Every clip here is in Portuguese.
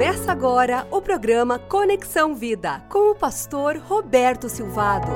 Começa agora o programa Conexão Vida com o pastor Roberto Silvado.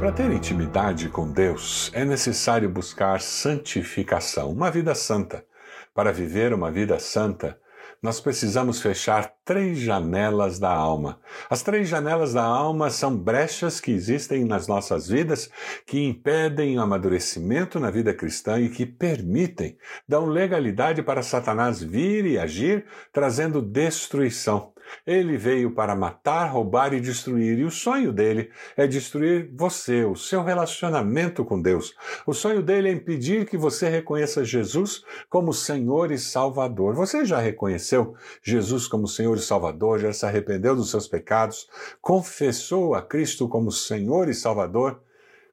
Para ter intimidade com Deus, é necessário buscar santificação, uma vida santa. Para viver uma vida santa, nós precisamos fechar três janelas da alma. As três janelas da alma são brechas que existem nas nossas vidas que impedem o amadurecimento na vida cristã e que permitem, dão legalidade para Satanás vir e agir, trazendo destruição. Ele veio para matar, roubar e destruir, e o sonho dele é destruir você, o seu relacionamento com Deus. O sonho dele é impedir que você reconheça Jesus como Senhor e Salvador. Você já reconheceu Jesus como Senhor e Salvador, já se arrependeu dos seus pecados, confessou a Cristo como Senhor e Salvador?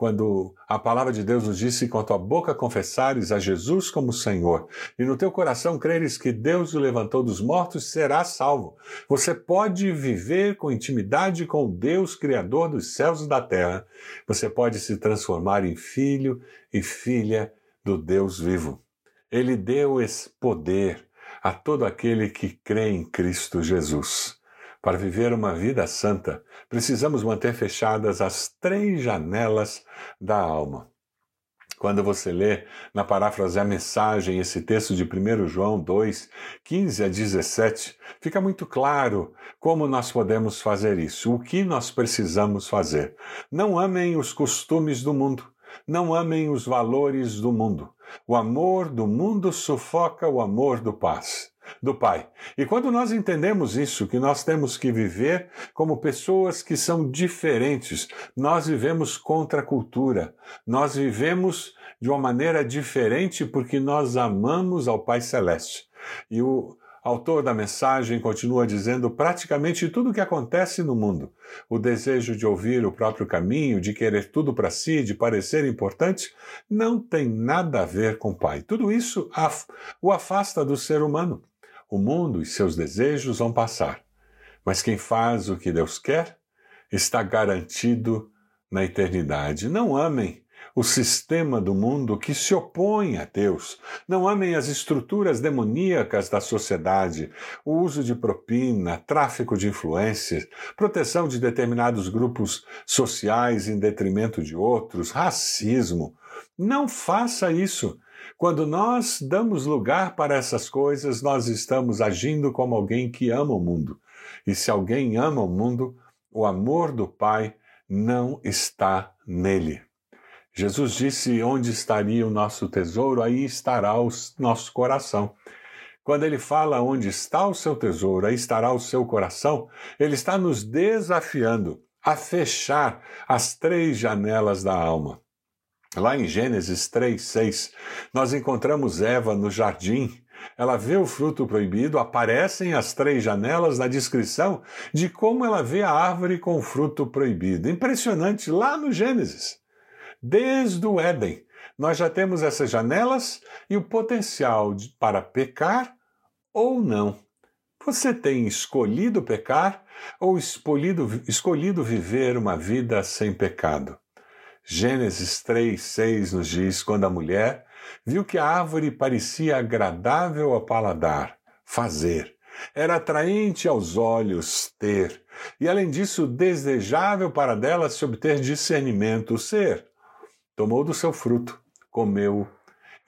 Quando a palavra de Deus nos disse: com a tua boca confessares a Jesus como Senhor e no teu coração creres que Deus o levantou dos mortos, serás salvo. Você pode viver com intimidade com Deus Criador dos céus e da terra. Você pode se transformar em filho e filha do Deus vivo. Ele deu esse poder a todo aquele que crê em Cristo Jesus. Para viver uma vida santa, precisamos manter fechadas as três janelas da alma. Quando você lê na paráfrase a mensagem esse texto de 1 João 2, 15 a 17, fica muito claro como nós podemos fazer isso, o que nós precisamos fazer. Não amem os costumes do mundo, não amem os valores do mundo. O amor do mundo sufoca o amor do paz do Pai. E quando nós entendemos isso, que nós temos que viver como pessoas que são diferentes, nós vivemos contra a cultura, nós vivemos de uma maneira diferente porque nós amamos ao Pai Celeste. E o autor da mensagem continua dizendo praticamente tudo o que acontece no mundo. O desejo de ouvir o próprio caminho, de querer tudo para si, de parecer importante, não tem nada a ver com o Pai. Tudo isso o afasta do ser humano. O mundo e seus desejos vão passar, mas quem faz o que Deus quer está garantido na eternidade. Não amem o sistema do mundo que se opõe a Deus. Não amem as estruturas demoníacas da sociedade, o uso de propina, tráfico de influências, proteção de determinados grupos sociais em detrimento de outros, racismo. Não faça isso. Quando nós damos lugar para essas coisas, nós estamos agindo como alguém que ama o mundo. E se alguém ama o mundo, o amor do Pai não está nele. Jesus disse: Onde estaria o nosso tesouro, aí estará o nosso coração. Quando ele fala onde está o seu tesouro, aí estará o seu coração, ele está nos desafiando a fechar as três janelas da alma. Lá em Gênesis 3, 6, nós encontramos Eva no jardim. Ela vê o fruto proibido, aparecem as três janelas na descrição de como ela vê a árvore com o fruto proibido. Impressionante, lá no Gênesis. Desde o Éden, nós já temos essas janelas e o potencial de, para pecar ou não. Você tem escolhido pecar ou escolhido, escolhido viver uma vida sem pecado? Gênesis 3, 6 nos diz: quando a mulher viu que a árvore parecia agradável ao paladar, fazer, era atraente aos olhos, ter, e além disso, desejável para dela se obter discernimento, ser. Tomou do seu fruto, comeu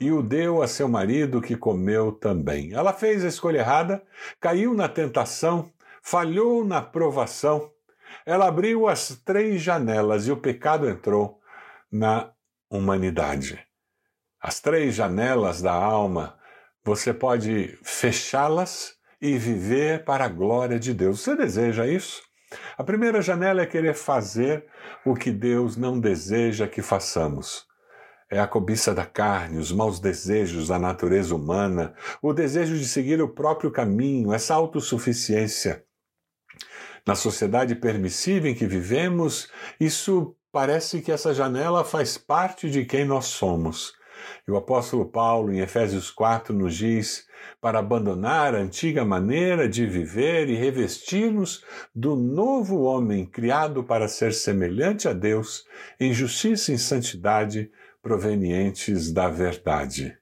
e o deu a seu marido, que comeu também. Ela fez a escolha errada, caiu na tentação, falhou na provação. Ela abriu as três janelas e o pecado entrou na humanidade. As três janelas da alma, você pode fechá-las e viver para a glória de Deus. Você deseja isso? A primeira janela é querer fazer o que Deus não deseja que façamos. É a cobiça da carne, os maus desejos da natureza humana, o desejo de seguir o próprio caminho, essa autossuficiência. Na sociedade permissiva em que vivemos, isso Parece que essa janela faz parte de quem nós somos. E o apóstolo Paulo, em Efésios 4, nos diz para abandonar a antiga maneira de viver e revestir-nos do novo homem criado para ser semelhante a Deus em justiça e santidade provenientes da verdade.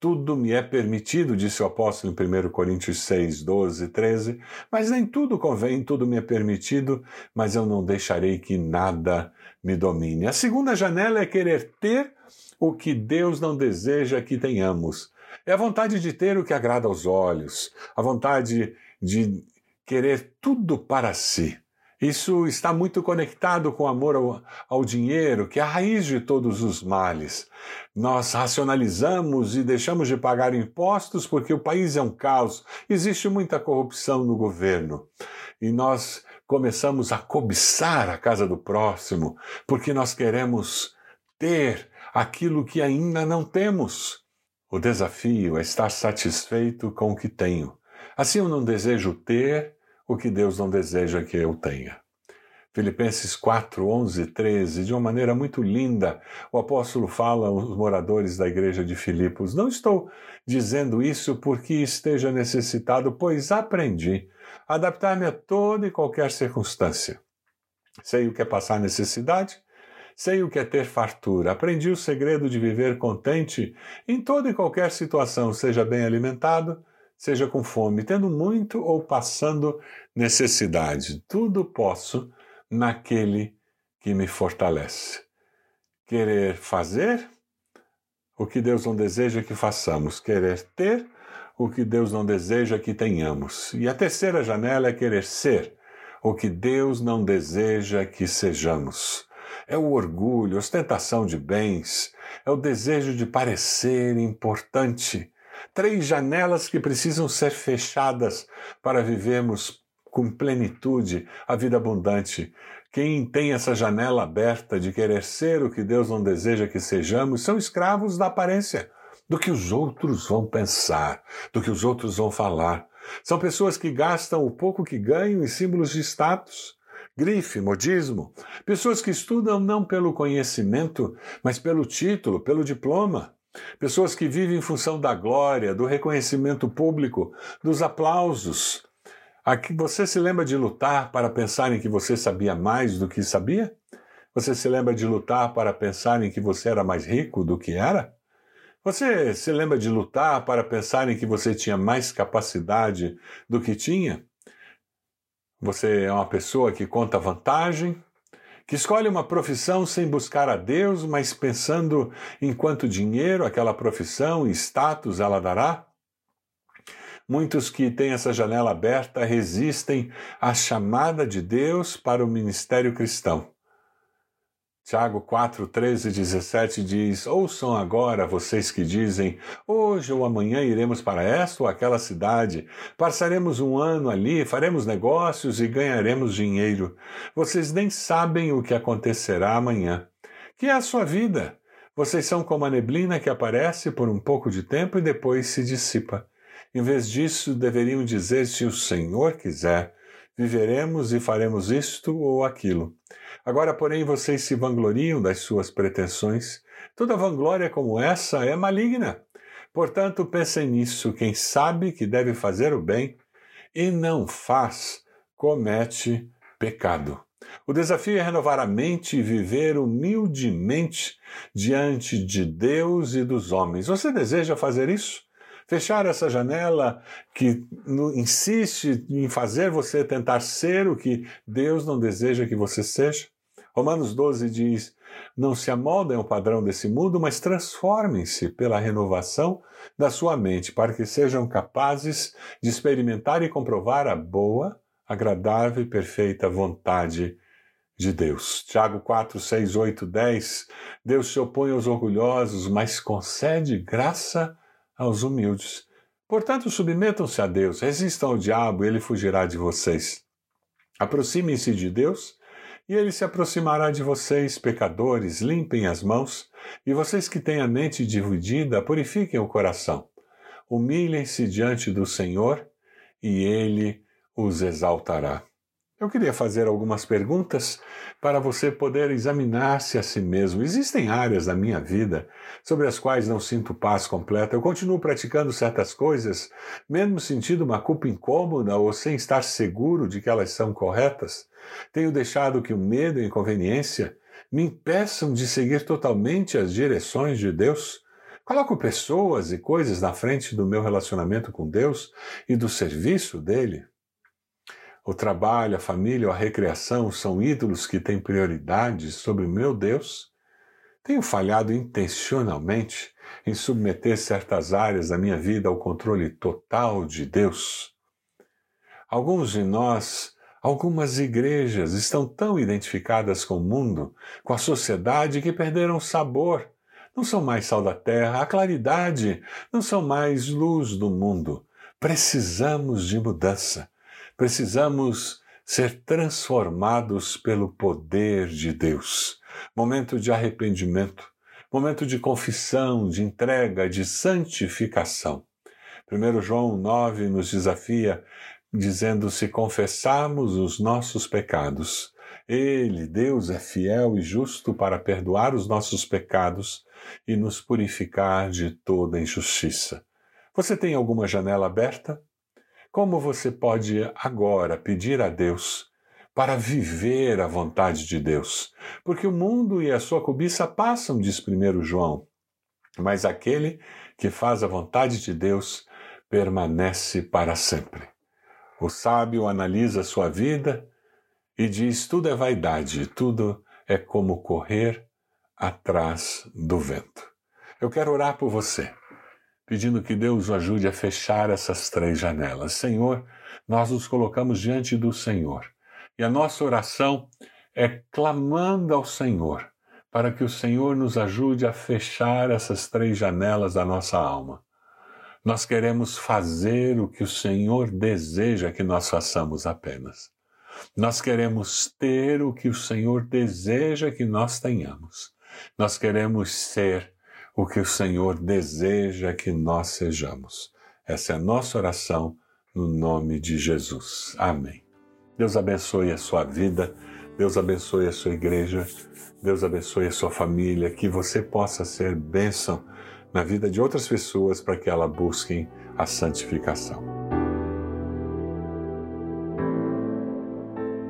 Tudo me é permitido, disse o apóstolo em 1 Coríntios 6, 12, 13, mas nem tudo convém, tudo me é permitido, mas eu não deixarei que nada me domine. A segunda janela é querer ter o que Deus não deseja que tenhamos. É a vontade de ter o que agrada aos olhos, a vontade de querer tudo para si. Isso está muito conectado com o amor ao, ao, dinheiro, que é a raiz de todos os males. Nós racionalizamos e deixamos de pagar impostos porque o país é um caos, existe muita corrupção no governo. E nós começamos a cobiçar a casa do próximo porque nós queremos ter aquilo que ainda não temos. O desafio é estar satisfeito com o que tenho. Assim eu não desejo ter o que Deus não deseja que eu tenha. Filipenses 4, 11 13, de uma maneira muito linda, o apóstolo fala aos moradores da igreja de Filipos: Não estou dizendo isso porque esteja necessitado, pois aprendi a adaptar-me a toda e qualquer circunstância. Sei o que é passar necessidade, sei o que é ter fartura. Aprendi o segredo de viver contente em toda e qualquer situação, seja bem alimentado, seja com fome, tendo muito ou passando necessidade. Tudo posso naquele que me fortalece. Querer fazer o que Deus não deseja que façamos, querer ter o que Deus não deseja que tenhamos. E a terceira janela é querer ser o que Deus não deseja que sejamos. É o orgulho, ostentação de bens, é o desejo de parecer importante, três janelas que precisam ser fechadas para vivermos com plenitude a vida abundante. Quem tem essa janela aberta de querer ser o que Deus não deseja que sejamos são escravos da aparência, do que os outros vão pensar, do que os outros vão falar. São pessoas que gastam o pouco que ganham em símbolos de status, grife, modismo. Pessoas que estudam não pelo conhecimento, mas pelo título, pelo diploma. Pessoas que vivem em função da glória, do reconhecimento público, dos aplausos. Aqui você se lembra de lutar para pensar em que você sabia mais do que sabia? Você se lembra de lutar para pensar em que você era mais rico do que era? Você se lembra de lutar para pensar em que você tinha mais capacidade do que tinha? Você é uma pessoa que conta vantagem, que escolhe uma profissão sem buscar a Deus, mas pensando em quanto dinheiro aquela profissão e status ela dará? Muitos que têm essa janela aberta resistem à chamada de Deus para o ministério cristão. Tiago 4, 13 e 17 diz: Ouçam agora vocês que dizem: Hoje ou amanhã iremos para esta ou aquela cidade, passaremos um ano ali, faremos negócios e ganharemos dinheiro. Vocês nem sabem o que acontecerá amanhã. Que é a sua vida? Vocês são como a neblina que aparece por um pouco de tempo e depois se dissipa. Em vez disso, deveriam dizer: Se o Senhor quiser, viveremos e faremos isto ou aquilo. Agora, porém, vocês se vangloriam das suas pretensões. Toda vanglória como essa é maligna. Portanto, pensem nisso: quem sabe que deve fazer o bem e não faz, comete pecado. O desafio é renovar a mente e viver humildemente diante de Deus e dos homens. Você deseja fazer isso? Fechar essa janela que insiste em fazer você tentar ser o que Deus não deseja que você seja? Romanos 12 diz: Não se amoldem ao padrão desse mundo, mas transformem-se pela renovação da sua mente, para que sejam capazes de experimentar e comprovar a boa, agradável e perfeita vontade de Deus. Tiago 4, 6, 8, 10. Deus se opõe aos orgulhosos, mas concede graça aos humildes. Portanto, submetam-se a Deus, resistam ao diabo e ele fugirá de vocês. Aproximem-se de Deus e ele se aproximará de vocês, pecadores, limpem as mãos, e vocês que têm a mente dividida, purifiquem o coração. Humilhem-se diante do Senhor e ele os exaltará. Eu queria fazer algumas perguntas para você poder examinar-se a si mesmo. Existem áreas da minha vida sobre as quais não sinto paz completa. Eu continuo praticando certas coisas, mesmo sentindo uma culpa incômoda ou sem estar seguro de que elas são corretas. Tenho deixado que o medo e a inconveniência me impeçam de seguir totalmente as direções de Deus. Coloco pessoas e coisas na frente do meu relacionamento com Deus e do serviço dele? O trabalho, a família ou a recreação são ídolos que têm prioridade sobre meu Deus? Tenho falhado intencionalmente em submeter certas áreas da minha vida ao controle total de Deus? Alguns de nós, algumas igrejas estão tão identificadas com o mundo, com a sociedade, que perderam o sabor. Não são mais sal da terra, a claridade, não são mais luz do mundo. Precisamos de mudança. Precisamos ser transformados pelo poder de Deus. Momento de arrependimento, momento de confissão, de entrega, de santificação. 1 João 9 nos desafia dizendo: se confessarmos os nossos pecados, Ele, Deus, é fiel e justo para perdoar os nossos pecados e nos purificar de toda injustiça. Você tem alguma janela aberta? Como você pode agora pedir a Deus para viver a vontade de Deus. Porque o mundo e a sua cobiça passam, diz 1 João, mas aquele que faz a vontade de Deus permanece para sempre. O sábio analisa sua vida e diz: tudo é vaidade, tudo é como correr atrás do vento. Eu quero orar por você, pedindo que Deus o ajude a fechar essas três janelas. Senhor, nós nos colocamos diante do Senhor e a nossa oração é clamando ao Senhor para que o Senhor nos ajude a fechar essas três janelas da nossa alma. Nós queremos fazer o que o Senhor deseja que nós façamos apenas. Nós queremos ter o que o Senhor deseja que nós tenhamos. Nós queremos ser o que o Senhor deseja que nós sejamos. Essa é a nossa oração no nome de Jesus. Amém. Deus abençoe a sua vida, Deus abençoe a sua igreja, Deus abençoe a sua família, que você possa ser bênção na vida de outras pessoas para que elas busquem a santificação.